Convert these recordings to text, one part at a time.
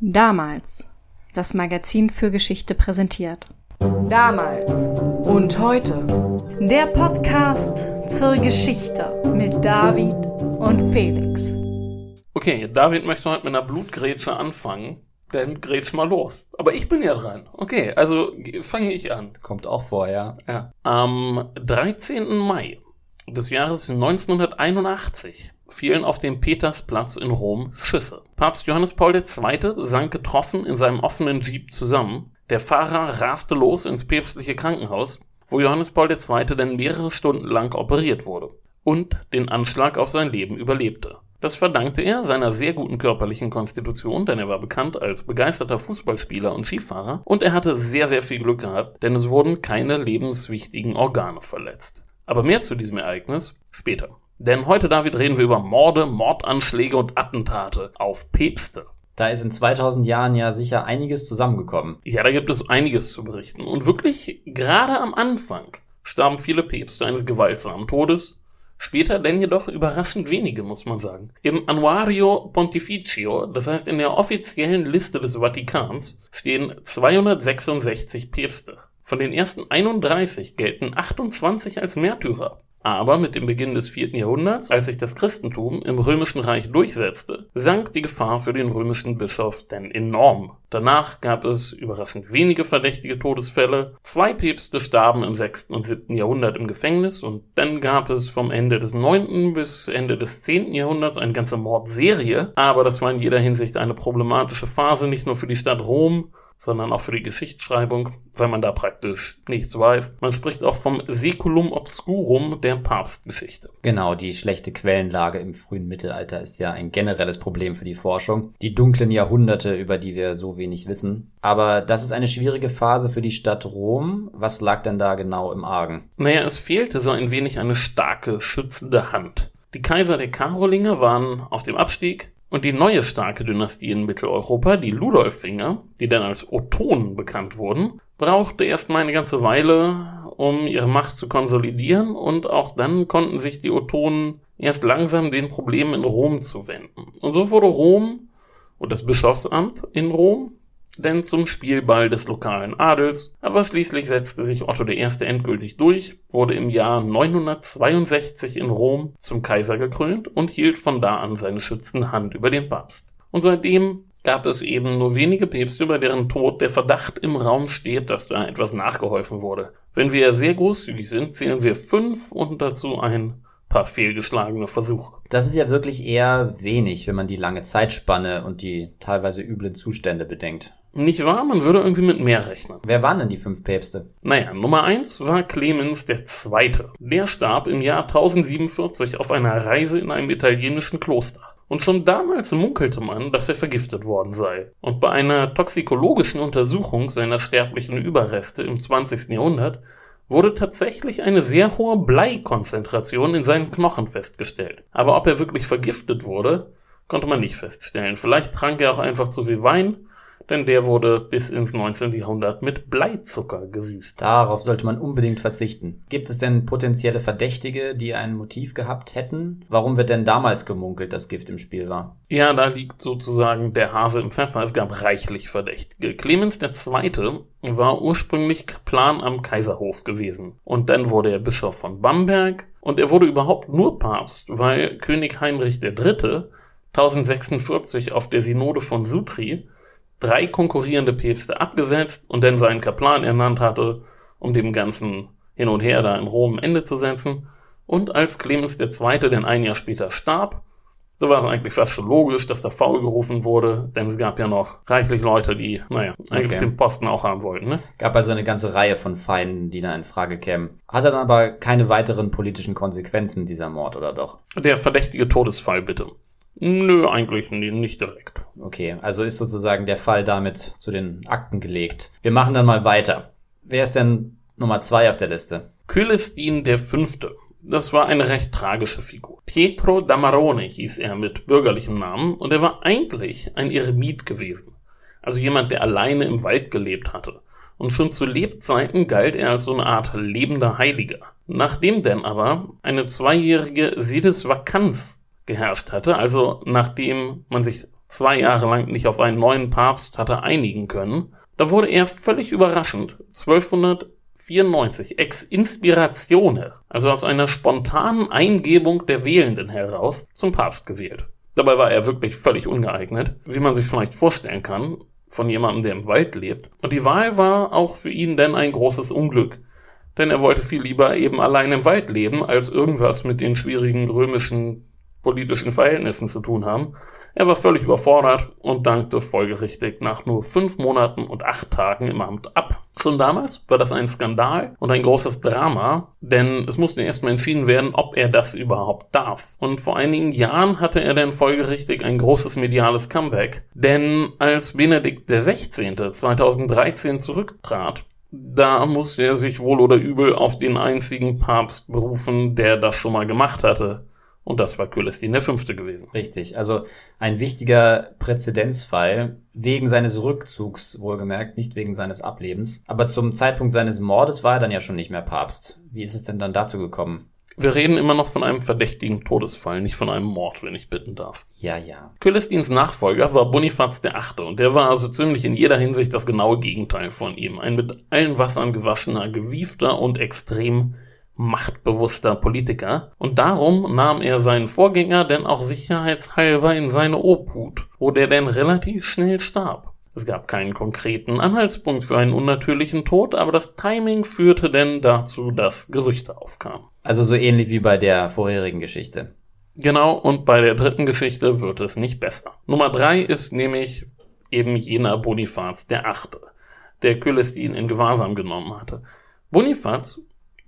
Damals. Das Magazin für Geschichte präsentiert. Damals und heute. Der Podcast zur Geschichte mit David und Felix. Okay, David möchte heute mit einer Blutgrätsche anfangen. Dann grätsch mal los. Aber ich bin ja dran. Okay, also fange ich an. Kommt auch vorher. Ja. Am 13. Mai des Jahres 1981 fielen auf dem Petersplatz in Rom Schüsse. Papst Johannes Paul II. sank getroffen in seinem offenen Jeep zusammen. Der Fahrer raste los ins päpstliche Krankenhaus, wo Johannes Paul II. dann mehrere Stunden lang operiert wurde und den Anschlag auf sein Leben überlebte. Das verdankte er seiner sehr guten körperlichen Konstitution, denn er war bekannt als begeisterter Fußballspieler und Skifahrer, und er hatte sehr, sehr viel Glück gehabt, denn es wurden keine lebenswichtigen Organe verletzt. Aber mehr zu diesem Ereignis später. Denn heute, David, reden wir über Morde, Mordanschläge und Attentate auf Päpste. Da ist in 2000 Jahren ja sicher einiges zusammengekommen. Ja, da gibt es einiges zu berichten. Und wirklich, gerade am Anfang starben viele Päpste eines gewaltsamen Todes, Später denn jedoch überraschend wenige, muss man sagen. Im Annuario Pontificio, das heißt in der offiziellen Liste des Vatikans, stehen 266 Päpste. Von den ersten 31 gelten 28 als Märtyrer. Aber mit dem Beginn des vierten Jahrhunderts, als sich das Christentum im römischen Reich durchsetzte, sank die Gefahr für den römischen Bischof denn enorm. Danach gab es überraschend wenige verdächtige Todesfälle. Zwei Päpste starben im sechsten und siebten Jahrhundert im Gefängnis und dann gab es vom Ende des neunten bis Ende des zehnten Jahrhunderts eine ganze Mordserie. Aber das war in jeder Hinsicht eine problematische Phase, nicht nur für die Stadt Rom, sondern auch für die Geschichtsschreibung, weil man da praktisch nichts weiß. Man spricht auch vom Seculum Obscurum der Papstgeschichte. Genau, die schlechte Quellenlage im frühen Mittelalter ist ja ein generelles Problem für die Forschung. Die dunklen Jahrhunderte, über die wir so wenig wissen. Aber das ist eine schwierige Phase für die Stadt Rom. Was lag denn da genau im Argen? Naja, es fehlte so ein wenig eine starke, schützende Hand. Die Kaiser der Karolinger waren auf dem Abstieg, und die neue starke Dynastie in Mitteleuropa, die Ludolfinger, die dann als Ottonen bekannt wurden, brauchte erstmal eine ganze Weile, um ihre Macht zu konsolidieren und auch dann konnten sich die Ottonen erst langsam den Problemen in Rom zuwenden. Und so wurde Rom und das Bischofsamt in Rom denn zum Spielball des lokalen Adels, aber schließlich setzte sich Otto I. endgültig durch, wurde im Jahr 962 in Rom zum Kaiser gekrönt und hielt von da an seine schützende Hand über den Papst. Und seitdem gab es eben nur wenige Päpste, über deren Tod der Verdacht im Raum steht, dass da etwas nachgeholfen wurde. Wenn wir sehr großzügig sind, zählen wir fünf und dazu ein paar fehlgeschlagene Versuche. Das ist ja wirklich eher wenig, wenn man die lange Zeitspanne und die teilweise üblen Zustände bedenkt. Nicht wahr? Man würde irgendwie mit mehr rechnen. Wer waren denn die fünf Päpste? Naja, Nummer eins war Clemens der Zweite. Der starb im Jahr 1047 auf einer Reise in einem italienischen Kloster. Und schon damals munkelte man, dass er vergiftet worden sei. Und bei einer toxikologischen Untersuchung seiner sterblichen Überreste im 20. Jahrhundert wurde tatsächlich eine sehr hohe Bleikonzentration in seinen Knochen festgestellt. Aber ob er wirklich vergiftet wurde, konnte man nicht feststellen. Vielleicht trank er auch einfach zu viel Wein denn der wurde bis ins 19. Jahrhundert mit Bleizucker gesüßt. Darauf sollte man unbedingt verzichten. Gibt es denn potenzielle Verdächtige, die ein Motiv gehabt hätten? Warum wird denn damals gemunkelt, dass Gift im Spiel war? Ja, da liegt sozusagen der Hase im Pfeffer. Es gab reichlich Verdächtige. Clemens II. war ursprünglich Plan am Kaiserhof gewesen. Und dann wurde er Bischof von Bamberg. Und er wurde überhaupt nur Papst, weil König Heinrich III. 1046 auf der Synode von Sutri drei konkurrierende Päpste abgesetzt und dann seinen Kaplan ernannt hatte, um dem ganzen Hin und Her da in Rom Ende zu setzen. Und als Clemens II. denn ein Jahr später starb, so war es eigentlich fast schon logisch, dass der Faul gerufen wurde, denn es gab ja noch reichlich Leute, die, naja, eigentlich okay. den Posten auch haben wollten. Ne? Gab also eine ganze Reihe von Feinden, die da in Frage kämen. Hatte dann aber keine weiteren politischen Konsequenzen dieser Mord, oder doch? Der verdächtige Todesfall, bitte. Nö, eigentlich nicht direkt. Okay, also ist sozusagen der Fall damit zu den Akten gelegt. Wir machen dann mal weiter. Wer ist denn Nummer zwei auf der Liste? Cölestin der Fünfte. Das war eine recht tragische Figur. Pietro Damarone hieß er mit bürgerlichem Namen und er war eigentlich ein Eremit gewesen. Also jemand, der alleine im Wald gelebt hatte. Und schon zu Lebzeiten galt er als so eine Art lebender Heiliger. Nachdem denn aber eine zweijährige Sedesvakanz geherrscht hatte, also nachdem man sich zwei Jahre lang nicht auf einen neuen Papst hatte einigen können, da wurde er völlig überraschend. 1294 ex inspiratione, also aus einer spontanen Eingebung der Wählenden heraus, zum Papst gewählt. Dabei war er wirklich völlig ungeeignet, wie man sich vielleicht vorstellen kann, von jemandem, der im Wald lebt. Und die Wahl war auch für ihn denn ein großes Unglück, denn er wollte viel lieber eben allein im Wald leben, als irgendwas mit den schwierigen römischen politischen Verhältnissen zu tun haben. Er war völlig überfordert und dankte folgerichtig nach nur fünf Monaten und acht Tagen im Amt ab. Schon damals war das ein Skandal und ein großes Drama, denn es musste erstmal entschieden werden, ob er das überhaupt darf. Und vor einigen Jahren hatte er dann folgerichtig ein großes mediales Comeback, denn als Benedikt XVI. 2013 zurücktrat, da musste er sich wohl oder übel auf den einzigen Papst berufen, der das schon mal gemacht hatte. Und das war Kölestin V. gewesen. Richtig, also ein wichtiger Präzedenzfall wegen seines Rückzugs, wohlgemerkt, nicht wegen seines Ablebens. Aber zum Zeitpunkt seines Mordes war er dann ja schon nicht mehr Papst. Wie ist es denn dann dazu gekommen? Wir reden immer noch von einem verdächtigen Todesfall, nicht von einem Mord, wenn ich bitten darf. Ja, ja. Kölestins Nachfolger war Bonifaz VIII. und der war also ziemlich in jeder Hinsicht das genaue Gegenteil von ihm. Ein mit allen Wassern gewaschener, gewiefter und extrem machtbewusster Politiker und darum nahm er seinen Vorgänger denn auch sicherheitshalber in seine Obhut, wo der denn relativ schnell starb. Es gab keinen konkreten Anhaltspunkt für einen unnatürlichen Tod, aber das Timing führte denn dazu, dass Gerüchte aufkamen. Also so ähnlich wie bei der vorherigen Geschichte. Genau, und bei der dritten Geschichte wird es nicht besser. Nummer drei ist nämlich eben jener Bonifaz der Achte, der Kölestin in Gewahrsam genommen hatte. Bonifaz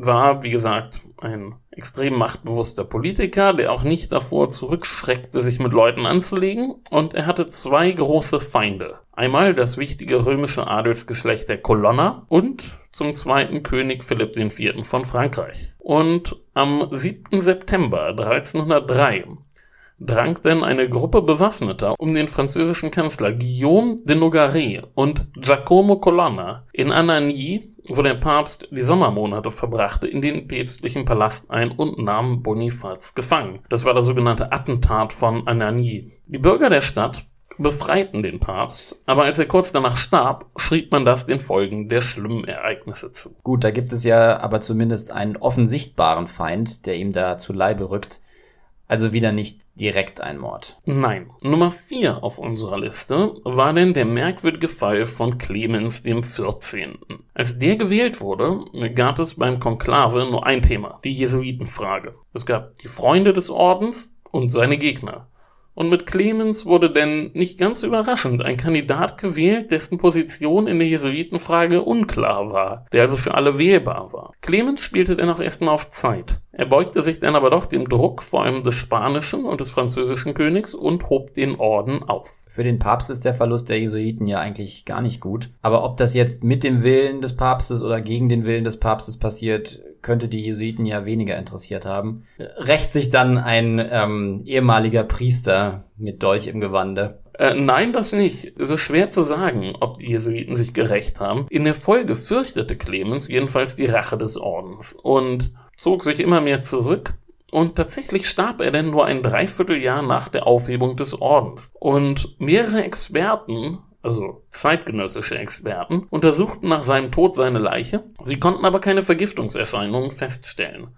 war, wie gesagt, ein extrem machtbewusster Politiker, der auch nicht davor zurückschreckte, sich mit Leuten anzulegen, und er hatte zwei große Feinde. Einmal das wichtige römische Adelsgeschlecht der Kolonner und zum zweiten König Philipp IV. von Frankreich. Und am 7. September 1303 drang denn eine Gruppe Bewaffneter um den französischen Kanzler Guillaume de Nogaret und Giacomo Colonna in Anagni, wo der Papst die Sommermonate verbrachte, in den päpstlichen Palast ein und nahm Bonifaz gefangen. Das war das sogenannte Attentat von Anagni. Die Bürger der Stadt befreiten den Papst, aber als er kurz danach starb, schrieb man das den Folgen der schlimmen Ereignisse zu. Gut, da gibt es ja aber zumindest einen offensichtbaren Feind, der ihm da zu Leibe rückt. Also wieder nicht direkt ein Mord. Nein. Nummer 4 auf unserer Liste war denn der merkwürdige Fall von Clemens dem 14. Als der gewählt wurde, gab es beim Konklave nur ein Thema, die Jesuitenfrage. Es gab die Freunde des Ordens und seine Gegner. Und mit Clemens wurde denn nicht ganz überraschend ein Kandidat gewählt, dessen Position in der Jesuitenfrage unklar war, der also für alle wählbar war. Clemens spielte dennoch erstmal auf Zeit. Er beugte sich dann aber doch dem Druck vor allem des spanischen und des französischen Königs und hob den Orden auf. Für den Papst ist der Verlust der Jesuiten ja eigentlich gar nicht gut. Aber ob das jetzt mit dem Willen des Papstes oder gegen den Willen des Papstes passiert, könnte die Jesuiten ja weniger interessiert haben. Rächt sich dann ein ähm, ehemaliger Priester mit Dolch im Gewande? Äh, nein, das nicht. Ist schwer zu sagen, ob die Jesuiten sich gerecht haben. In der Folge fürchtete Clemens jedenfalls die Rache des Ordens und zog sich immer mehr zurück und tatsächlich starb er denn nur ein Dreivierteljahr nach der Aufhebung des Ordens. Und mehrere Experten, also zeitgenössische Experten, untersuchten nach seinem Tod seine Leiche. Sie konnten aber keine Vergiftungserscheinungen feststellen.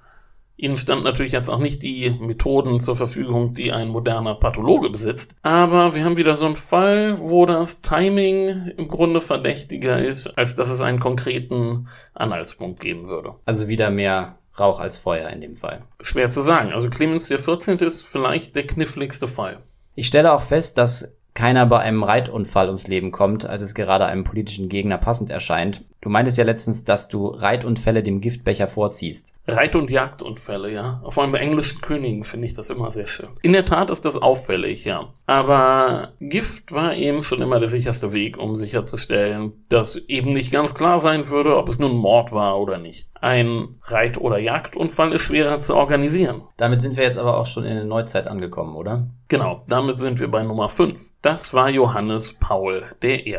Ihnen stand natürlich jetzt auch nicht die Methoden zur Verfügung, die ein moderner Pathologe besitzt. Aber wir haben wieder so einen Fall, wo das Timing im Grunde verdächtiger ist, als dass es einen konkreten Anhaltspunkt geben würde. Also wieder mehr Rauch als Feuer in dem Fall. Schwer zu sagen. Also Clemens 14. ist vielleicht der kniffligste Fall. Ich stelle auch fest, dass keiner bei einem Reitunfall ums Leben kommt, als es gerade einem politischen Gegner passend erscheint. Du meintest ja letztens, dass du Reitunfälle dem Giftbecher vorziehst. Reit- und Jagdunfälle, ja. Vor allem bei englischen Königen finde ich das immer sehr schön. In der Tat ist das auffällig, ja. Aber Gift war eben schon immer der sicherste Weg, um sicherzustellen, dass eben nicht ganz klar sein würde, ob es nun Mord war oder nicht. Ein Reit- oder Jagdunfall ist schwerer zu organisieren. Damit sind wir jetzt aber auch schon in der Neuzeit angekommen, oder? Genau, damit sind wir bei Nummer 5. Das war Johannes Paul I.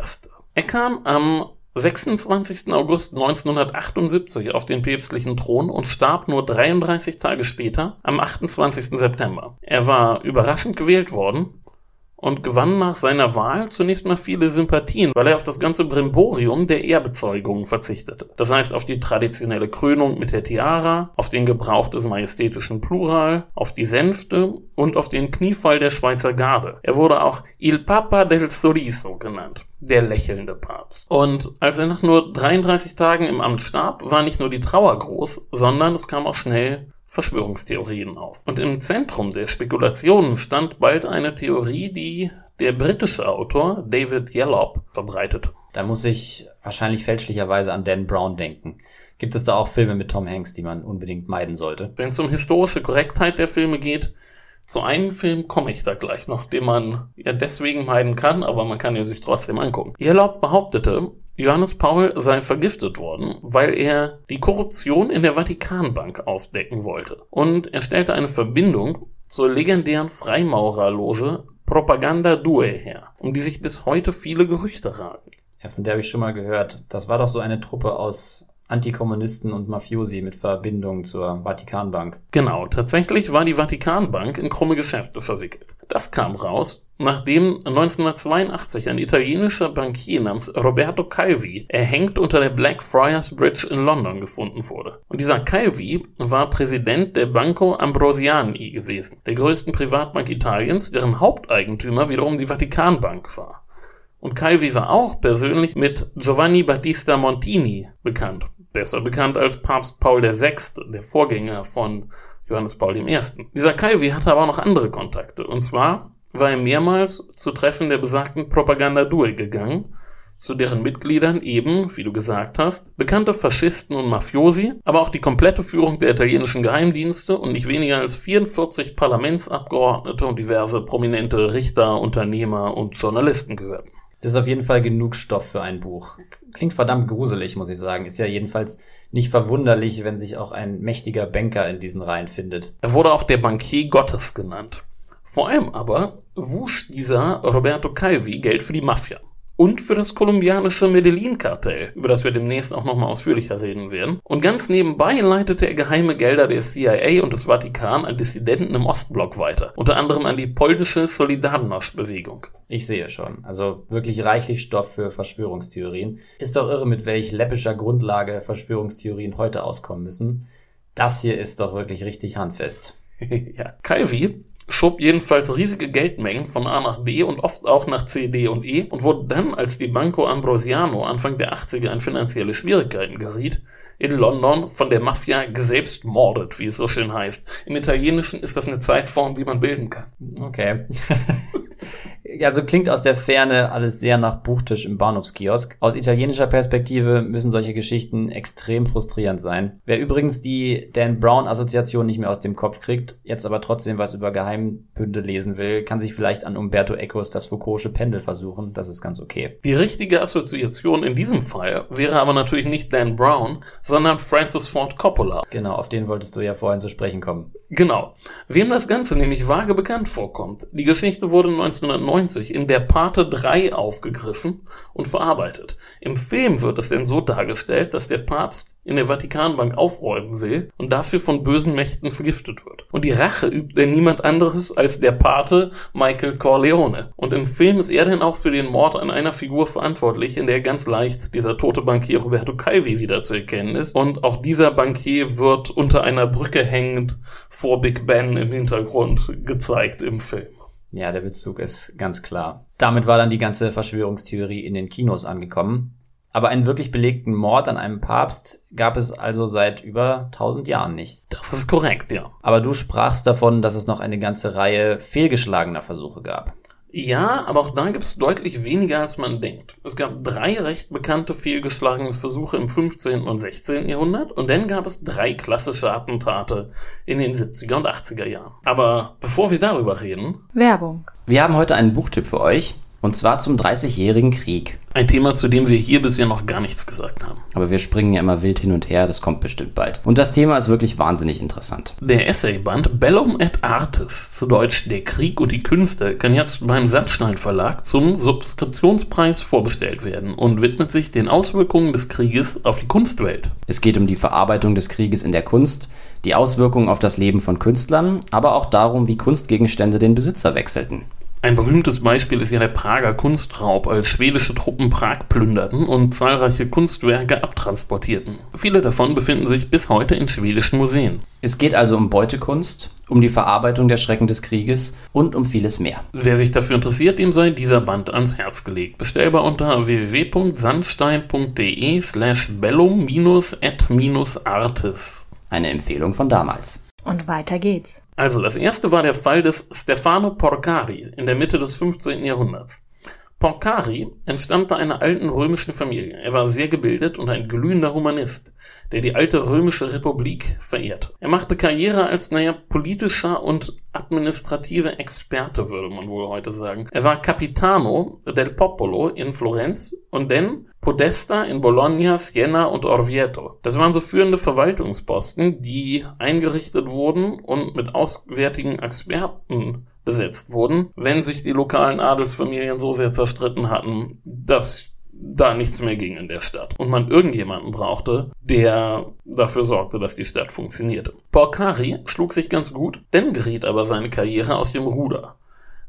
Er kam am 26. August 1978 auf den päpstlichen Thron und starb nur 33 Tage später am 28. September. Er war überraschend gewählt worden und gewann nach seiner Wahl zunächst mal viele Sympathien, weil er auf das ganze Brimborium der Ehrbezeugungen verzichtete. Das heißt auf die traditionelle Krönung mit der Tiara, auf den Gebrauch des majestätischen Plural, auf die Sänfte und auf den Kniefall der Schweizer Garde. Er wurde auch Il Papa del Sorriso genannt der lächelnde Papst. Und als er nach nur 33 Tagen im Amt starb, war nicht nur die Trauer groß, sondern es kam auch schnell Verschwörungstheorien auf. Und im Zentrum der Spekulationen stand bald eine Theorie, die der britische Autor David Yellop verbreitete. Da muss ich wahrscheinlich fälschlicherweise an Dan Brown denken. Gibt es da auch Filme mit Tom Hanks, die man unbedingt meiden sollte? Wenn es um historische Korrektheit der Filme geht, zu einem Film komme ich da gleich noch, den man ja deswegen meiden kann, aber man kann ihn sich trotzdem angucken. Irlaub behauptete, Johannes Paul sei vergiftet worden, weil er die Korruption in der Vatikanbank aufdecken wollte. Und er stellte eine Verbindung zur legendären Freimaurerloge Propaganda Due her, um die sich bis heute viele Gerüchte ragen. Ja, von der habe ich schon mal gehört. Das war doch so eine Truppe aus Antikommunisten und Mafiosi mit Verbindung zur Vatikanbank. Genau, tatsächlich war die Vatikanbank in krumme Geschäfte verwickelt. Das kam raus, nachdem 1982 ein italienischer Bankier namens Roberto Calvi erhängt unter der Blackfriars Bridge in London gefunden wurde. Und dieser Calvi war Präsident der Banco Ambrosiani gewesen, der größten Privatbank Italiens, deren Haupteigentümer wiederum die Vatikanbank war. Und Calvi war auch persönlich mit Giovanni Battista Montini bekannt, besser bekannt als Papst Paul VI., der Vorgänger von Johannes Paul I. Dieser Calvi hatte aber auch noch andere Kontakte. Und zwar war er mehrmals zu Treffen der besagten Propaganda Due gegangen, zu deren Mitgliedern eben, wie du gesagt hast, bekannte Faschisten und Mafiosi, aber auch die komplette Führung der italienischen Geheimdienste und nicht weniger als 44 Parlamentsabgeordnete und diverse prominente Richter, Unternehmer und Journalisten gehörten. Ist auf jeden Fall genug Stoff für ein Buch. Klingt verdammt gruselig, muss ich sagen. Ist ja jedenfalls nicht verwunderlich, wenn sich auch ein mächtiger Banker in diesen Reihen findet. Er wurde auch der Bankier Gottes genannt. Vor allem aber wusch dieser Roberto Calvi Geld für die Mafia und für das kolumbianische Medellin-Kartell, über das wir demnächst auch nochmal ausführlicher reden werden. Und ganz nebenbei leitete er geheime Gelder der CIA und des Vatikan an Dissidenten im Ostblock weiter, unter anderem an die polnische Solidarność-Bewegung. Ich sehe schon. Also wirklich reichlich Stoff für Verschwörungstheorien. Ist doch irre, mit welch läppischer Grundlage Verschwörungstheorien heute auskommen müssen. Das hier ist doch wirklich richtig handfest. ja. Calvi schob jedenfalls riesige Geldmengen von A nach B und oft auch nach C, D und E und wurde dann, als die Banco Ambrosiano Anfang der 80er in finanzielle Schwierigkeiten geriet, in London von der Mafia geselbst mordet, wie es so schön heißt. Im Italienischen ist das eine Zeitform, die man bilden kann. Okay. also klingt aus der Ferne alles sehr nach Buchtisch im Bahnhofskiosk. Aus italienischer Perspektive müssen solche Geschichten extrem frustrierend sein. Wer übrigens die Dan Brown Assoziation nicht mehr aus dem Kopf kriegt, jetzt aber trotzdem was über Geheimbünde lesen will, kann sich vielleicht an Umberto Ecos das Foucault'sche Pendel versuchen. Das ist ganz okay. Die richtige Assoziation in diesem Fall wäre aber natürlich nicht Dan Brown, sondern Francis Ford Coppola. Genau, auf den wolltest du ja vorhin zu sprechen kommen. Genau. Wem das Ganze nämlich vage bekannt vorkommt. Die Geschichte wurde 1990 in Der Pate 3 aufgegriffen und verarbeitet. Im Film wird es denn so dargestellt, dass der Papst in der Vatikanbank aufräumen will und dafür von bösen Mächten vergiftet wird. Und die Rache übt er niemand anderes als der Pate Michael Corleone. Und im Film ist er dann auch für den Mord an einer Figur verantwortlich, in der ganz leicht dieser tote Bankier Roberto Calvi wieder zu erkennen ist. Und auch dieser Bankier wird unter einer Brücke hängend vor Big Ben im Hintergrund gezeigt im Film. Ja, der Bezug ist ganz klar. Damit war dann die ganze Verschwörungstheorie in den Kinos angekommen. Aber einen wirklich belegten Mord an einem Papst gab es also seit über 1000 Jahren nicht. Das ist korrekt, ja. Aber du sprachst davon, dass es noch eine ganze Reihe fehlgeschlagener Versuche gab. Ja, aber auch da gibt es deutlich weniger, als man denkt. Es gab drei recht bekannte fehlgeschlagene Versuche im 15. und 16. Jahrhundert und dann gab es drei klassische Attentate in den 70er und 80er Jahren. Aber bevor wir darüber reden. Werbung. Wir haben heute einen Buchtipp für euch. Und zwar zum Dreißigjährigen Krieg. Ein Thema, zu dem wir hier bisher noch gar nichts gesagt haben. Aber wir springen ja immer wild hin und her, das kommt bestimmt bald. Und das Thema ist wirklich wahnsinnig interessant. Der Essayband Bellum et Artis, zu Deutsch Der Krieg und die Künste, kann jetzt beim Sandstein Verlag zum Subskriptionspreis vorbestellt werden und widmet sich den Auswirkungen des Krieges auf die Kunstwelt. Es geht um die Verarbeitung des Krieges in der Kunst, die Auswirkungen auf das Leben von Künstlern, aber auch darum, wie Kunstgegenstände den Besitzer wechselten. Ein berühmtes Beispiel ist ja der Prager Kunstraub, als schwedische Truppen Prag plünderten und zahlreiche Kunstwerke abtransportierten. Viele davon befinden sich bis heute in schwedischen Museen. Es geht also um Beutekunst, um die Verarbeitung der Schrecken des Krieges und um vieles mehr. Wer sich dafür interessiert, dem sei dieser Band ans Herz gelegt. Bestellbar unter www.sandstein.de slash bellum-et-artis. Eine Empfehlung von damals. Und weiter geht's. Also, das erste war der Fall des Stefano Porcari in der Mitte des 15. Jahrhunderts. Porcari entstammte einer alten römischen Familie. Er war sehr gebildet und ein glühender Humanist, der die alte römische Republik verehrte. Er machte Karriere als, naja, politischer und administrativer Experte, würde man wohl heute sagen. Er war Capitano del Popolo in Florenz und dann Podesta in Bologna, Siena und Orvieto. Das waren so führende Verwaltungsposten, die eingerichtet wurden und mit auswärtigen Experten besetzt wurden, wenn sich die lokalen Adelsfamilien so sehr zerstritten hatten, dass da nichts mehr ging in der Stadt und man irgendjemanden brauchte, der dafür sorgte, dass die Stadt funktionierte. Porcari schlug sich ganz gut, dann geriet aber seine Karriere aus dem Ruder.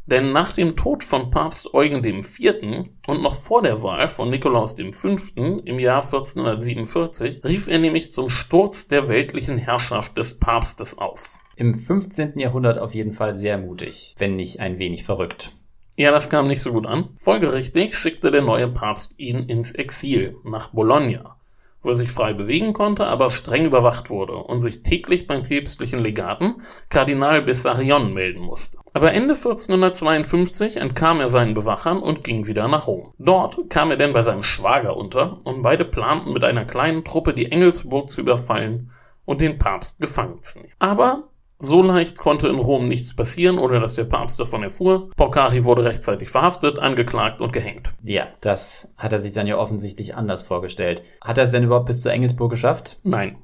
Denn nach dem Tod von Papst Eugen IV. und noch vor der Wahl von Nikolaus V. im Jahr 1447 rief er nämlich zum Sturz der weltlichen Herrschaft des Papstes auf. Im 15. Jahrhundert auf jeden Fall sehr mutig, wenn nicht ein wenig verrückt. Ja, das kam nicht so gut an. Folgerichtig schickte der neue Papst ihn ins Exil nach Bologna, wo er sich frei bewegen konnte, aber streng überwacht wurde und sich täglich beim päpstlichen Legaten Kardinal Bessarion melden musste. Aber Ende 1452 entkam er seinen Bewachern und ging wieder nach Rom. Dort kam er denn bei seinem Schwager unter und beide planten mit einer kleinen Truppe die Engelsburg zu überfallen und den Papst gefangen zu nehmen. Aber so leicht konnte in Rom nichts passieren, ohne dass der Papst davon erfuhr. Porcari wurde rechtzeitig verhaftet, angeklagt und gehängt. Ja, das hat er sich dann ja offensichtlich anders vorgestellt. Hat er es denn überhaupt bis zur Engelsburg geschafft? Nein.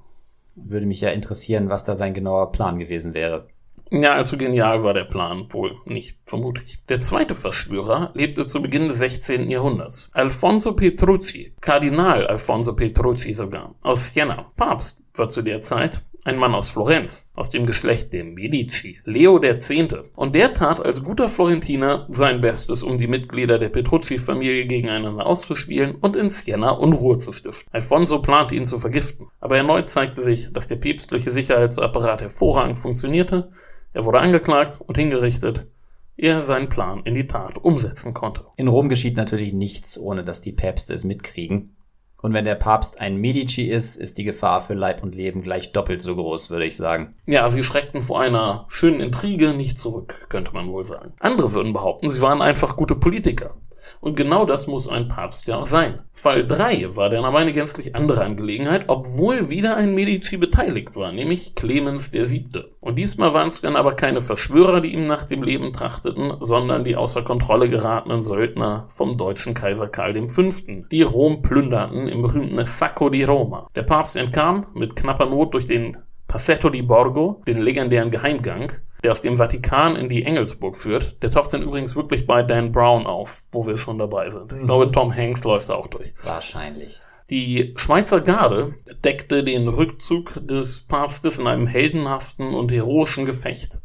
Würde mich ja interessieren, was da sein genauer Plan gewesen wäre. Ja, allzu genial war der Plan wohl nicht, vermute ich. Der zweite Verschwörer lebte zu Beginn des 16. Jahrhunderts. Alfonso Petrucci, Kardinal Alfonso Petrucci sogar, aus Siena. Papst war zu der Zeit ein Mann aus Florenz, aus dem Geschlecht der Medici, Leo X. Und der tat als guter Florentiner sein Bestes, um die Mitglieder der Petrucci-Familie gegeneinander auszuspielen und in Siena Unruhe zu stiften. Alfonso plante ihn zu vergiften, aber erneut zeigte sich, dass der päpstliche Sicherheitsapparat hervorragend funktionierte. Er wurde angeklagt und hingerichtet, er seinen Plan in die Tat umsetzen konnte. In Rom geschieht natürlich nichts, ohne dass die Päpste es mitkriegen. Und wenn der Papst ein Medici ist, ist die Gefahr für Leib und Leben gleich doppelt so groß, würde ich sagen. Ja, sie schreckten vor einer schönen Intrige nicht zurück, könnte man wohl sagen. Andere würden behaupten, sie waren einfach gute Politiker. Und genau das muss ein Papst ja auch sein. Fall 3 war dann aber eine gänzlich andere Angelegenheit, obwohl wieder ein Medici beteiligt war, nämlich Clemens VII. Und diesmal waren es dann aber keine Verschwörer, die ihm nach dem Leben trachteten, sondern die außer Kontrolle geratenen Söldner vom deutschen Kaiser Karl V., die Rom plünderten im berühmten Sacco di Roma. Der Papst entkam mit knapper Not durch den Passetto di Borgo, den legendären Geheimgang, der aus dem Vatikan in die Engelsburg führt. Der taucht dann übrigens wirklich bei Dan Brown auf, wo wir schon dabei sind. Ich glaube, Tom Hanks läuft da auch durch. Wahrscheinlich. Die Schweizer Garde deckte den Rückzug des Papstes in einem heldenhaften und heroischen Gefecht,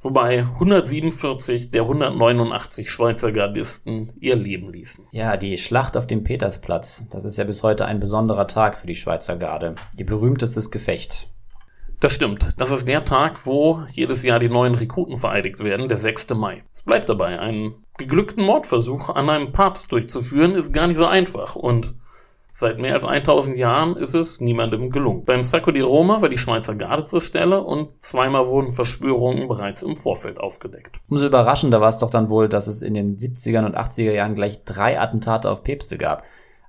wobei 147 der 189 Schweizer Gardisten ihr Leben ließen. Ja, die Schlacht auf dem Petersplatz, das ist ja bis heute ein besonderer Tag für die Schweizer Garde. Ihr berühmtestes Gefecht. Das stimmt. Das ist der Tag, wo jedes Jahr die neuen Rekruten vereidigt werden, der 6. Mai. Es bleibt dabei, einen geglückten Mordversuch an einem Papst durchzuführen, ist gar nicht so einfach und Seit mehr als 1000 Jahren ist es niemandem gelungen. Beim Sacco di Roma war die Schweizer Garde zur Stelle und zweimal wurden Verschwörungen bereits im Vorfeld aufgedeckt. Umso überraschender war es doch dann wohl, dass es in den 70er und 80er Jahren gleich drei Attentate auf Päpste gab.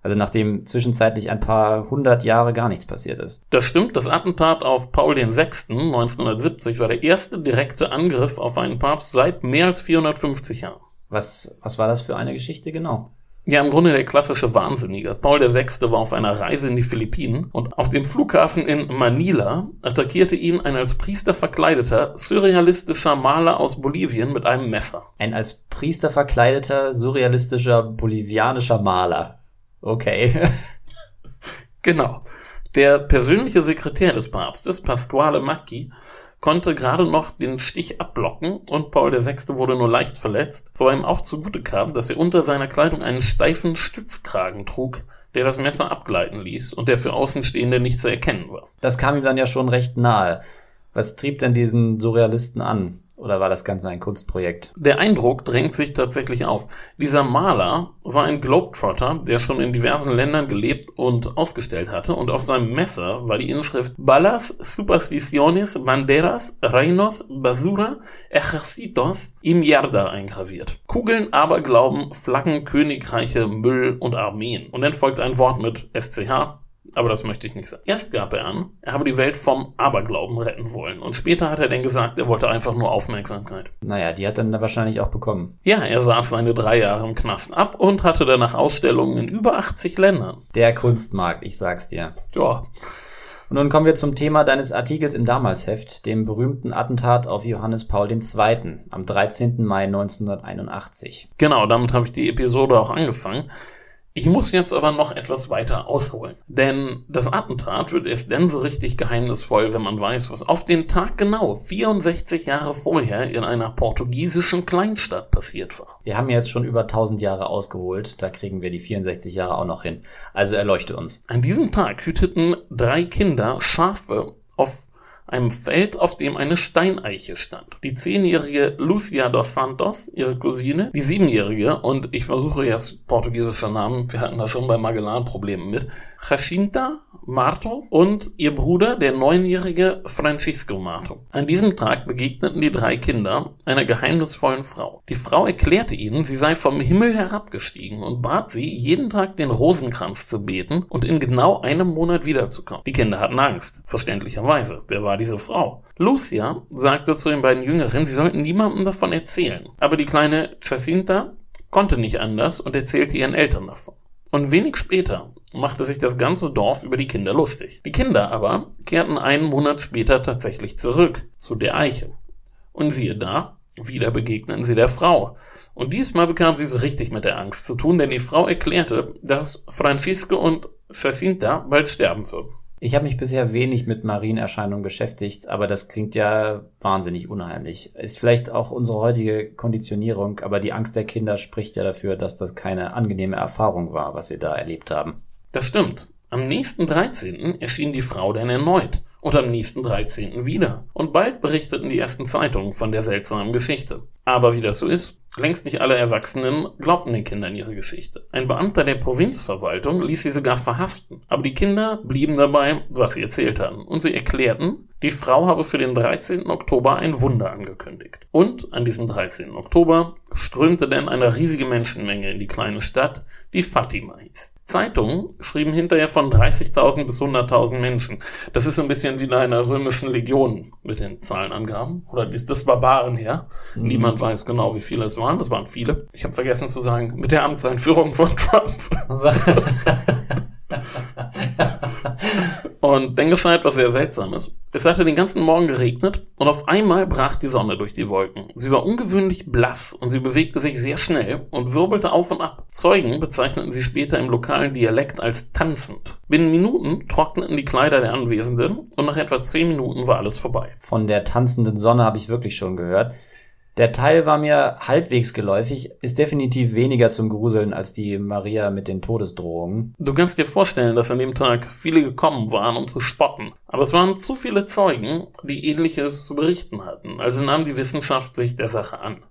Also nachdem zwischenzeitlich ein paar hundert Jahre gar nichts passiert ist. Das stimmt, das Attentat auf Paul VI. 1970 war der erste direkte Angriff auf einen Papst seit mehr als 450 Jahren. Was, was war das für eine Geschichte genau? Ja, im Grunde der klassische Wahnsinnige. Paul VI. war auf einer Reise in die Philippinen und auf dem Flughafen in Manila attackierte ihn ein als Priester verkleideter, surrealistischer Maler aus Bolivien mit einem Messer. Ein als Priester verkleideter, surrealistischer bolivianischer Maler. Okay. genau. Der persönliche Sekretär des Papstes, Pasquale Macchi, konnte gerade noch den Stich abblocken und Paul VI. wurde nur leicht verletzt, wobei ihm auch zugute kam, dass er unter seiner Kleidung einen steifen Stützkragen trug, der das Messer abgleiten ließ und der für Außenstehende nicht zu erkennen war. Das kam ihm dann ja schon recht nahe. Was trieb denn diesen Surrealisten an? Oder war das Ganze ein Kunstprojekt? Der Eindruck drängt sich tatsächlich auf. Dieser Maler war ein Globetrotter, der schon in diversen Ländern gelebt und ausgestellt hatte. Und auf seinem Messer war die Inschrift Balas Supersticiones Banderas Reinos Basura Ejercitos Imierda eingraviert. Kugeln, Aberglauben, Flaggen, Königreiche, Müll und Armeen. Und dann folgt ein Wort mit SCH, aber das möchte ich nicht sagen. Erst gab er an, er habe die Welt vom Aberglauben retten wollen. Und später hat er dann gesagt, er wollte einfach nur Aufmerksamkeit. Naja, die hat er dann wahrscheinlich auch bekommen. Ja, er saß seine drei Jahre im Knast ab und hatte danach Ausstellungen in über 80 Ländern. Der Kunstmarkt, ich sag's dir. Ja. Und nun kommen wir zum Thema deines Artikels im Damalsheft, dem berühmten Attentat auf Johannes Paul II. am 13. Mai 1981. Genau, damit habe ich die Episode auch angefangen. Ich muss jetzt aber noch etwas weiter ausholen. Denn das Attentat wird erst dann so richtig geheimnisvoll, wenn man weiß, was auf den Tag genau 64 Jahre vorher in einer portugiesischen Kleinstadt passiert war. Wir haben jetzt schon über 1000 Jahre ausgeholt, da kriegen wir die 64 Jahre auch noch hin. Also erleuchte uns. An diesem Tag hüteten drei Kinder Schafe auf einem Feld, auf dem eine Steineiche stand. Die zehnjährige Lucia dos Santos, ihre Cousine, die siebenjährige, und ich versuche jetzt portugiesische Namen, wir hatten da schon bei Magellan Probleme mit, Jacinta Marto und ihr Bruder, der neunjährige Francisco Marto. An diesem Tag begegneten die drei Kinder einer geheimnisvollen Frau. Die Frau erklärte ihnen, sie sei vom Himmel herabgestiegen und bat sie, jeden Tag den Rosenkranz zu beten und in genau einem Monat wiederzukommen. Die Kinder hatten Angst, verständlicherweise. Wer war diese Frau? Lucia sagte zu den beiden Jüngeren, sie sollten niemandem davon erzählen. Aber die kleine Jacinta konnte nicht anders und erzählte ihren Eltern davon. Und wenig später machte sich das ganze Dorf über die Kinder lustig. Die Kinder aber kehrten einen Monat später tatsächlich zurück zu der Eiche. Und siehe da, wieder begegneten sie der Frau. Und diesmal bekamen sie so richtig mit der Angst zu tun, denn die Frau erklärte, dass Francisco und Jacinta bald sterben würden. Ich habe mich bisher wenig mit Marienerscheinungen beschäftigt, aber das klingt ja wahnsinnig unheimlich. Ist vielleicht auch unsere heutige Konditionierung, aber die Angst der Kinder spricht ja dafür, dass das keine angenehme Erfahrung war, was sie da erlebt haben. Das stimmt. Am nächsten 13. erschien die Frau dann erneut und am nächsten 13. wieder. Und bald berichteten die ersten Zeitungen von der seltsamen Geschichte. Aber wie das so ist, längst nicht alle Erwachsenen glaubten den Kindern ihre Geschichte. Ein Beamter der Provinzverwaltung ließ sie sogar verhaften. Aber die Kinder blieben dabei, was sie erzählt hatten. Und sie erklärten, die Frau habe für den 13. Oktober ein Wunder angekündigt. Und an diesem 13. Oktober strömte dann eine riesige Menschenmenge in die kleine Stadt, die Fatima hieß. Zeitungen schrieben hinterher von 30.000 bis 100.000 Menschen. Das ist ein bisschen wie in einer römischen Legion mit den Zahlenangaben. Oder des Barbarenheer. Mhm. Niemand weiß genau, wie viele es waren. Das waren viele. Ich habe vergessen zu sagen, mit der Amtseinführung von Trump. und dann geschah etwas sehr Seltsames. Es hatte den ganzen Morgen geregnet und auf einmal brach die Sonne durch die Wolken. Sie war ungewöhnlich blass und sie bewegte sich sehr schnell und wirbelte auf und ab. Zeugen bezeichneten sie später im lokalen Dialekt als tanzend. Binnen Minuten trockneten die Kleider der Anwesenden und nach etwa zehn Minuten war alles vorbei. Von der tanzenden Sonne habe ich wirklich schon gehört. Der Teil war mir halbwegs geläufig, ist definitiv weniger zum Gruseln als die Maria mit den Todesdrohungen. Du kannst dir vorstellen, dass an dem Tag viele gekommen waren, um zu spotten. Aber es waren zu viele Zeugen, die ähnliches zu berichten hatten, also nahm die Wissenschaft sich der Sache an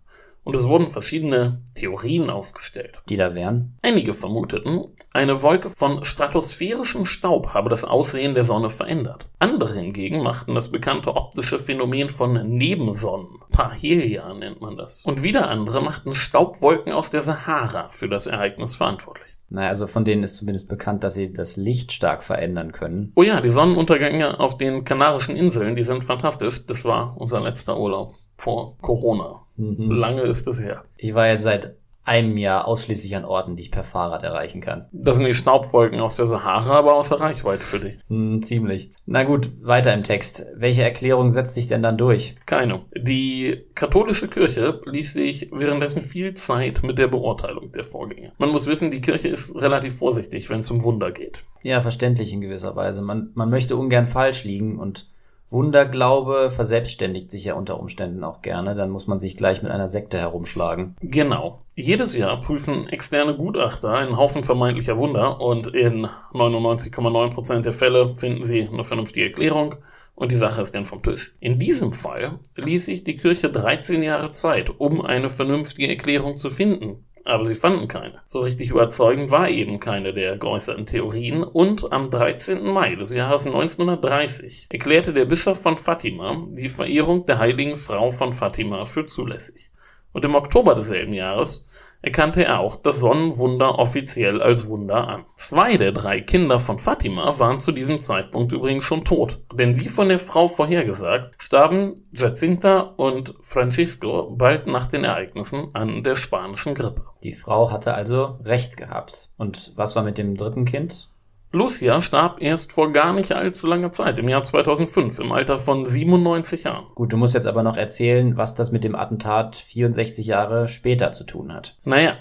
und es wurden verschiedene Theorien aufgestellt. Die da wären? Einige vermuteten, eine Wolke von stratosphärischem Staub habe das Aussehen der Sonne verändert. Andere hingegen machten das bekannte optische Phänomen von Nebensonnen, Parhelia nennt man das. Und wieder andere machten Staubwolken aus der Sahara für das Ereignis verantwortlich. Naja, also von denen ist zumindest bekannt, dass sie das Licht stark verändern können. Oh ja, die Sonnenuntergänge auf den Kanarischen Inseln, die sind fantastisch. Das war unser letzter Urlaub vor Corona. Mhm. Lange ist es her. Ich war jetzt seit einem Jahr ausschließlich an Orten, die ich per Fahrrad erreichen kann. Das sind die Staubwolken aus der Sahara, aber außer Reichweite für dich. Hm, ziemlich. Na gut, weiter im Text. Welche Erklärung setzt sich denn dann durch? Keine. Die katholische Kirche ließ sich währenddessen viel Zeit mit der Beurteilung der Vorgänge. Man muss wissen, die Kirche ist relativ vorsichtig, wenn es um Wunder geht. Ja, verständlich in gewisser Weise. Man, man möchte ungern falsch liegen und Wunderglaube verselbstständigt sich ja unter Umständen auch gerne, dann muss man sich gleich mit einer Sekte herumschlagen. Genau. Jedes Jahr prüfen externe Gutachter einen Haufen vermeintlicher Wunder und in 99,9% der Fälle finden sie eine vernünftige Erklärung und die Sache ist dann vom Tisch. In diesem Fall ließ sich die Kirche 13 Jahre Zeit, um eine vernünftige Erklärung zu finden aber sie fanden keine. So richtig überzeugend war eben keine der geäußerten Theorien und am 13. Mai des Jahres 1930 erklärte der Bischof von Fatima die Verehrung der heiligen Frau von Fatima für zulässig. Und im Oktober desselben Jahres erkannte er auch das Sonnenwunder offiziell als Wunder an. Zwei der drei Kinder von Fatima waren zu diesem Zeitpunkt übrigens schon tot. Denn wie von der Frau vorhergesagt, starben Jacinta und Francisco bald nach den Ereignissen an der spanischen Grippe. Die Frau hatte also recht gehabt. Und was war mit dem dritten Kind? Lucia starb erst vor gar nicht allzu langer Zeit, im Jahr 2005, im Alter von 97 Jahren. Gut, du musst jetzt aber noch erzählen, was das mit dem Attentat 64 Jahre später zu tun hat. Naja,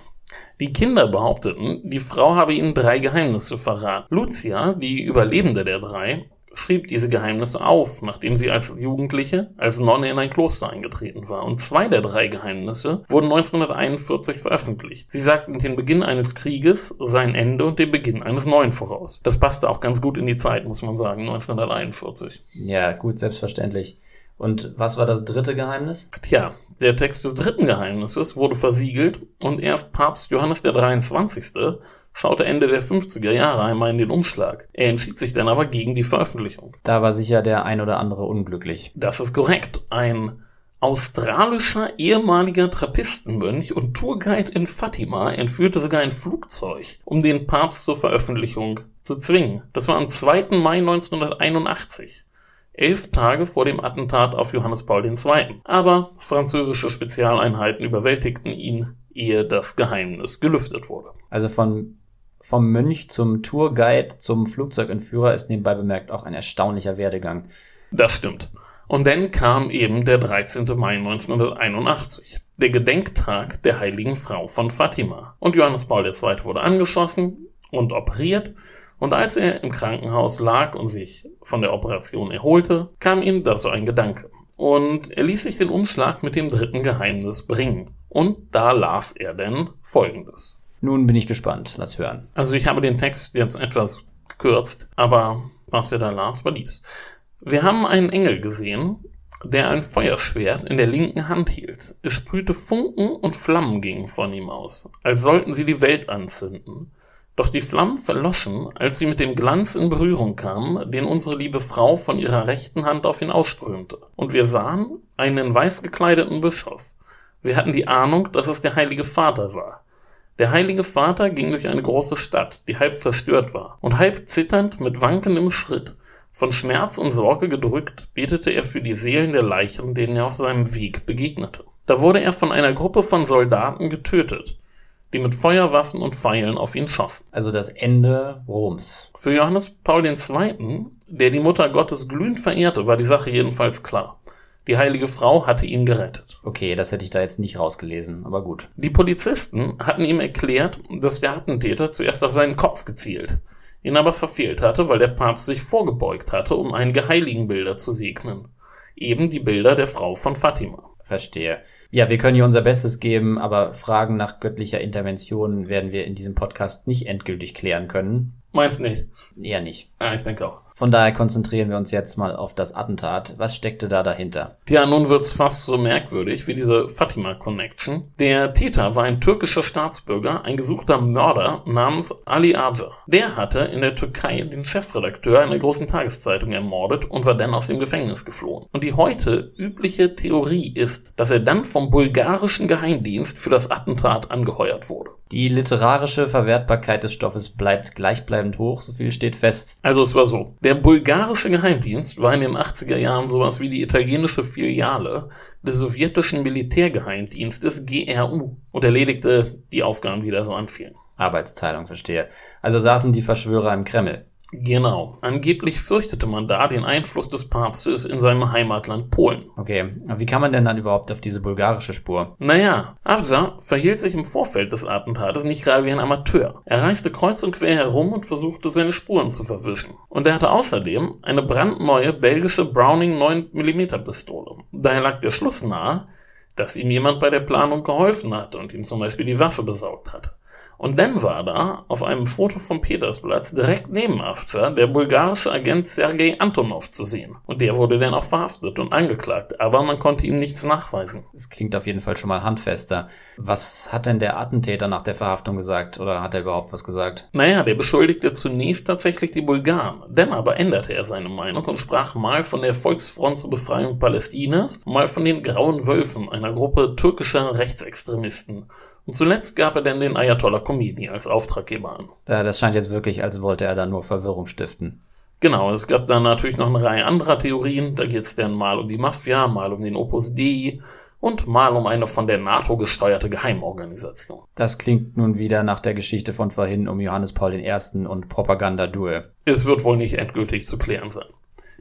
die Kinder behaupteten, die Frau habe ihnen drei Geheimnisse verraten. Lucia, die Überlebende der drei, schrieb diese Geheimnisse auf, nachdem sie als Jugendliche als Nonne in ein Kloster eingetreten war. Und zwei der drei Geheimnisse wurden 1941 veröffentlicht. Sie sagten den Beginn eines Krieges, sein Ende und den Beginn eines neuen voraus. Das passte auch ganz gut in die Zeit, muss man sagen, 1941. Ja, gut, selbstverständlich. Und was war das dritte Geheimnis? Tja, der Text des dritten Geheimnisses wurde versiegelt und erst Papst Johannes der 23 schaute Ende der 50er Jahre einmal in den Umschlag. Er entschied sich dann aber gegen die Veröffentlichung. Da war sicher der ein oder andere unglücklich. Das ist korrekt. Ein australischer ehemaliger Trappistenmönch und Tourguide in Fatima entführte sogar ein Flugzeug, um den Papst zur Veröffentlichung zu zwingen. Das war am 2. Mai 1981 elf Tage vor dem Attentat auf Johannes Paul II. Aber französische Spezialeinheiten überwältigten ihn, ehe das Geheimnis gelüftet wurde. Also von vom Mönch zum Tourguide zum Flugzeugentführer ist nebenbei bemerkt auch ein erstaunlicher Werdegang. Das stimmt. Und dann kam eben der 13. Mai 1981, der Gedenktag der heiligen Frau von Fatima. Und Johannes Paul II. wurde angeschossen und operiert. Und als er im Krankenhaus lag und sich von der Operation erholte, kam ihm das so ein Gedanke. Und er ließ sich den Umschlag mit dem dritten Geheimnis bringen. Und da las er denn Folgendes. Nun bin ich gespannt. Lass hören. Also ich habe den Text jetzt etwas gekürzt, aber was er da las, war dies. Wir haben einen Engel gesehen, der ein Feuerschwert in der linken Hand hielt. Es sprühte Funken und Flammen gingen von ihm aus, als sollten sie die Welt anzünden. Doch die Flammen verloschen, als sie mit dem Glanz in Berührung kamen, den unsere liebe Frau von ihrer rechten Hand auf ihn ausströmte. Und wir sahen einen weiß gekleideten Bischof. Wir hatten die Ahnung, dass es der Heilige Vater war. Der heilige Vater ging durch eine große Stadt, die halb zerstört war, und halb zitternd mit wankendem Schritt, von Schmerz und Sorge gedrückt, betete er für die Seelen der Leichen, denen er auf seinem Weg begegnete. Da wurde er von einer Gruppe von Soldaten getötet, die mit Feuerwaffen und Pfeilen auf ihn schossen. Also das Ende Roms. Für Johannes Paul II., der die Mutter Gottes glühend verehrte, war die Sache jedenfalls klar. Die heilige Frau hatte ihn gerettet. Okay, das hätte ich da jetzt nicht rausgelesen, aber gut. Die Polizisten hatten ihm erklärt, dass der Attentäter zuerst auf seinen Kopf gezielt, ihn aber verfehlt hatte, weil der Papst sich vorgebeugt hatte, um einige Heiligenbilder zu segnen. Eben die Bilder der Frau von Fatima. Verstehe. Ja, wir können hier unser Bestes geben, aber Fragen nach göttlicher Intervention werden wir in diesem Podcast nicht endgültig klären können. Meinst nicht? Eher nicht. Ah, ich denke auch. Von daher konzentrieren wir uns jetzt mal auf das Attentat. Was steckte da dahinter? Ja, nun wird's fast so merkwürdig wie diese Fatima Connection. Der Täter war ein türkischer Staatsbürger, ein gesuchter Mörder namens Ali Aja. Der hatte in der Türkei den Chefredakteur einer großen Tageszeitung ermordet und war dann aus dem Gefängnis geflohen. Und die heute übliche Theorie ist, dass er dann vom bulgarischen Geheimdienst für das Attentat angeheuert wurde. Die literarische Verwertbarkeit des Stoffes bleibt gleichbleibend hoch, so viel steht fest. Also es war so. Der bulgarische Geheimdienst war in den 80er Jahren sowas wie die italienische Filiale des sowjetischen Militärgeheimdienstes GRU und erledigte die Aufgaben, die da so anfielen. Arbeitsteilung, verstehe. Also saßen die Verschwörer im Kreml. Genau. Angeblich fürchtete man da den Einfluss des Papstes in seinem Heimatland Polen. Okay, wie kann man denn dann überhaupt auf diese bulgarische Spur? Naja, Avza verhielt sich im Vorfeld des Attentates nicht gerade wie ein Amateur. Er reiste kreuz und quer herum und versuchte seine Spuren zu verwischen. Und er hatte außerdem eine brandneue belgische Browning 9mm Pistole. Daher lag der Schluss nahe, dass ihm jemand bei der Planung geholfen hatte und ihm zum Beispiel die Waffe besorgt hat. Und dann war da auf einem Foto vom Petersplatz direkt neben After der bulgarische Agent Sergei Antonov zu sehen. Und der wurde dann auch verhaftet und angeklagt, aber man konnte ihm nichts nachweisen. Es klingt auf jeden Fall schon mal handfester. Was hat denn der Attentäter nach der Verhaftung gesagt? Oder hat er überhaupt was gesagt? Naja, der beschuldigte zunächst tatsächlich die Bulgaren. Dann aber änderte er seine Meinung und sprach mal von der Volksfront zur Befreiung Palästinas, mal von den Grauen Wölfen, einer Gruppe türkischer Rechtsextremisten. Und zuletzt gab er dann den Ayatollah Khomeini als Auftraggeber an. Äh, das scheint jetzt wirklich, als wollte er da nur Verwirrung stiften. Genau, es gab dann natürlich noch eine Reihe anderer Theorien. Da geht es dann mal um die Mafia, mal um den Opus Dei und mal um eine von der NATO gesteuerte Geheimorganisation. Das klingt nun wieder nach der Geschichte von vorhin um Johannes Paul I. und Propaganda Due. Es wird wohl nicht endgültig zu klären sein.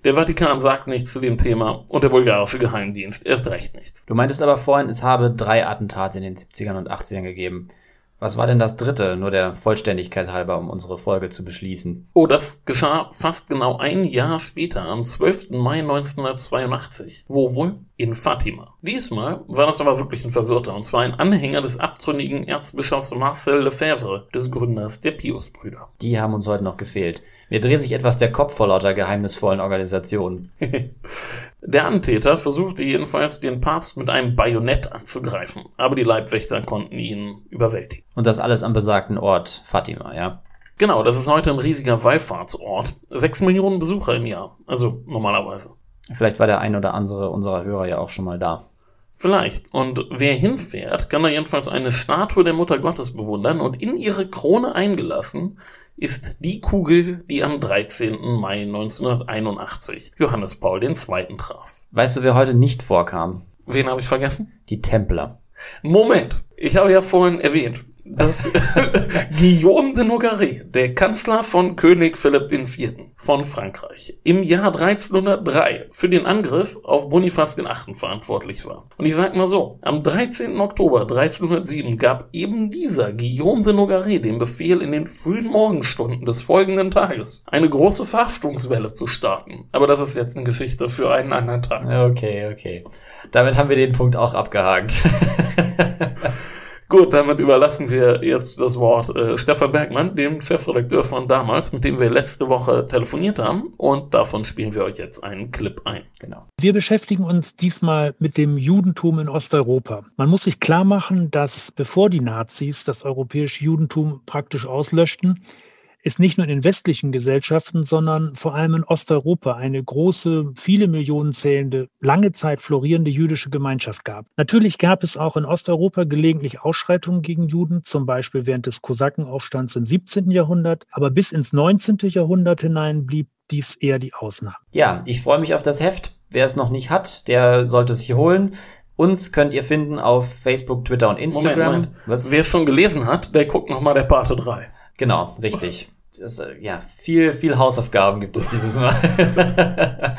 Der Vatikan sagt nichts zu dem Thema und der bulgarische Geheimdienst erst recht nichts. Du meintest aber vorhin, es habe drei Attentate in den 70ern und 80ern gegeben. Was war denn das dritte, nur der Vollständigkeit halber, um unsere Folge zu beschließen? Oh, das geschah fast genau ein Jahr später, am 12. Mai 1982. Wo wohl? In Fatima. Diesmal war das aber wirklich ein Verwirrter, und zwar ein Anhänger des abtrünnigen Erzbischofs Marcel Lefebvre, des Gründers der Pius-Brüder. Die haben uns heute noch gefehlt. Mir dreht sich etwas der Kopf vor lauter geheimnisvollen Organisationen. der Antäter versuchte jedenfalls, den Papst mit einem Bajonett anzugreifen, aber die Leibwächter konnten ihn überwältigen. Und das alles am besagten Ort Fatima, ja? Genau, das ist heute ein riesiger Wallfahrtsort. Sechs Millionen Besucher im Jahr, also normalerweise. Vielleicht war der ein oder andere unserer Hörer ja auch schon mal da. Vielleicht. Und wer hinfährt, kann da jedenfalls eine Statue der Mutter Gottes bewundern und in ihre Krone eingelassen ist die Kugel, die am 13. Mai 1981 Johannes Paul II. traf. Weißt du, wer heute nicht vorkam? Wen habe ich vergessen? Die Templer. Moment, ich habe ja vorhin erwähnt, dass Guillaume de Nogaret, der Kanzler von König Philipp IV. von Frankreich, im Jahr 1303 für den Angriff auf Bonifaz VIII. verantwortlich war. Und ich sag mal so, am 13. Oktober 1307 gab eben dieser Guillaume de Nogaret den Befehl, in den frühen Morgenstunden des folgenden Tages eine große Verhaftungswelle zu starten. Aber das ist jetzt eine Geschichte für einen anderen Tag. Okay, okay. Damit haben wir den Punkt auch abgehakt. Gut, damit überlassen wir jetzt das Wort äh, Stefan Bergmann, dem Chefredakteur von damals, mit dem wir letzte Woche telefoniert haben. Und davon spielen wir euch jetzt einen Clip ein. Genau. Wir beschäftigen uns diesmal mit dem Judentum in Osteuropa. Man muss sich klar machen, dass bevor die Nazis das europäische Judentum praktisch auslöschten, es nicht nur in den westlichen Gesellschaften, sondern vor allem in Osteuropa eine große, viele Millionen zählende, lange Zeit florierende jüdische Gemeinschaft gab. Natürlich gab es auch in Osteuropa gelegentlich Ausschreitungen gegen Juden, zum Beispiel während des Kosakenaufstands im 17. Jahrhundert, aber bis ins 19. Jahrhundert hinein blieb dies eher die Ausnahme. Ja, ich freue mich auf das Heft. Wer es noch nicht hat, der sollte sich holen. Uns könnt ihr finden auf Facebook, Twitter und Instagram. Moment, Moment. Wer es schon gelesen hat, der guckt nochmal der Pate 3. Genau, richtig das, äh, ja, viel, viel Hausaufgaben gibt es dieses Mal.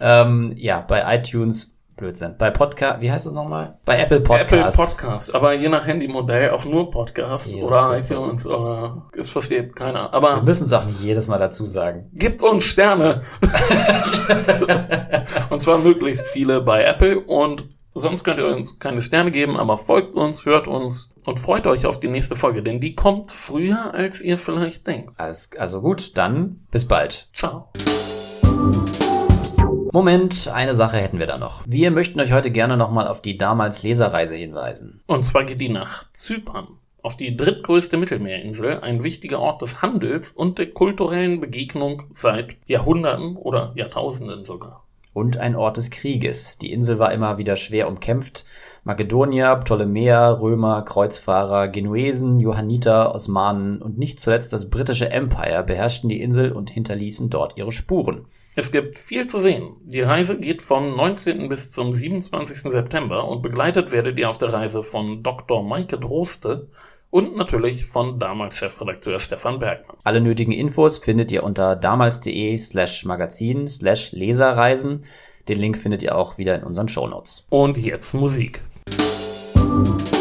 ähm, ja, bei iTunes Blödsinn. Bei Podcast, wie heißt es nochmal? Bei Apple Podcast. Apple Podcast, aber je nach Handymodell auch nur Podcast Jesus oder iTunes oder es versteht keiner. Aber wir müssen es auch nicht jedes Mal dazu sagen. Gibt uns Sterne. und zwar möglichst viele bei Apple und Sonst könnt ihr uns keine Sterne geben, aber folgt uns, hört uns und freut euch auf die nächste Folge, denn die kommt früher, als ihr vielleicht denkt. Also, also gut, dann bis bald. Ciao. Moment, eine Sache hätten wir da noch. Wir möchten euch heute gerne nochmal auf die damals Leserreise hinweisen. Und zwar geht die nach Zypern. Auf die drittgrößte Mittelmeerinsel, ein wichtiger Ort des Handels und der kulturellen Begegnung seit Jahrhunderten oder Jahrtausenden sogar und ein Ort des Krieges. Die Insel war immer wieder schwer umkämpft. Makedonier, Ptolemäer, Römer, Kreuzfahrer, Genuesen, Johanniter, Osmanen und nicht zuletzt das britische Empire beherrschten die Insel und hinterließen dort ihre Spuren. Es gibt viel zu sehen. Die Reise geht vom 19. bis zum 27. September und begleitet werdet ihr auf der Reise von Dr. Maike Droste und natürlich von damals Chefredakteur Stefan Bergmann. Alle nötigen Infos findet ihr unter damals.de slash magazin slash leserreisen. Den Link findet ihr auch wieder in unseren Shownotes. Und jetzt Musik. Musik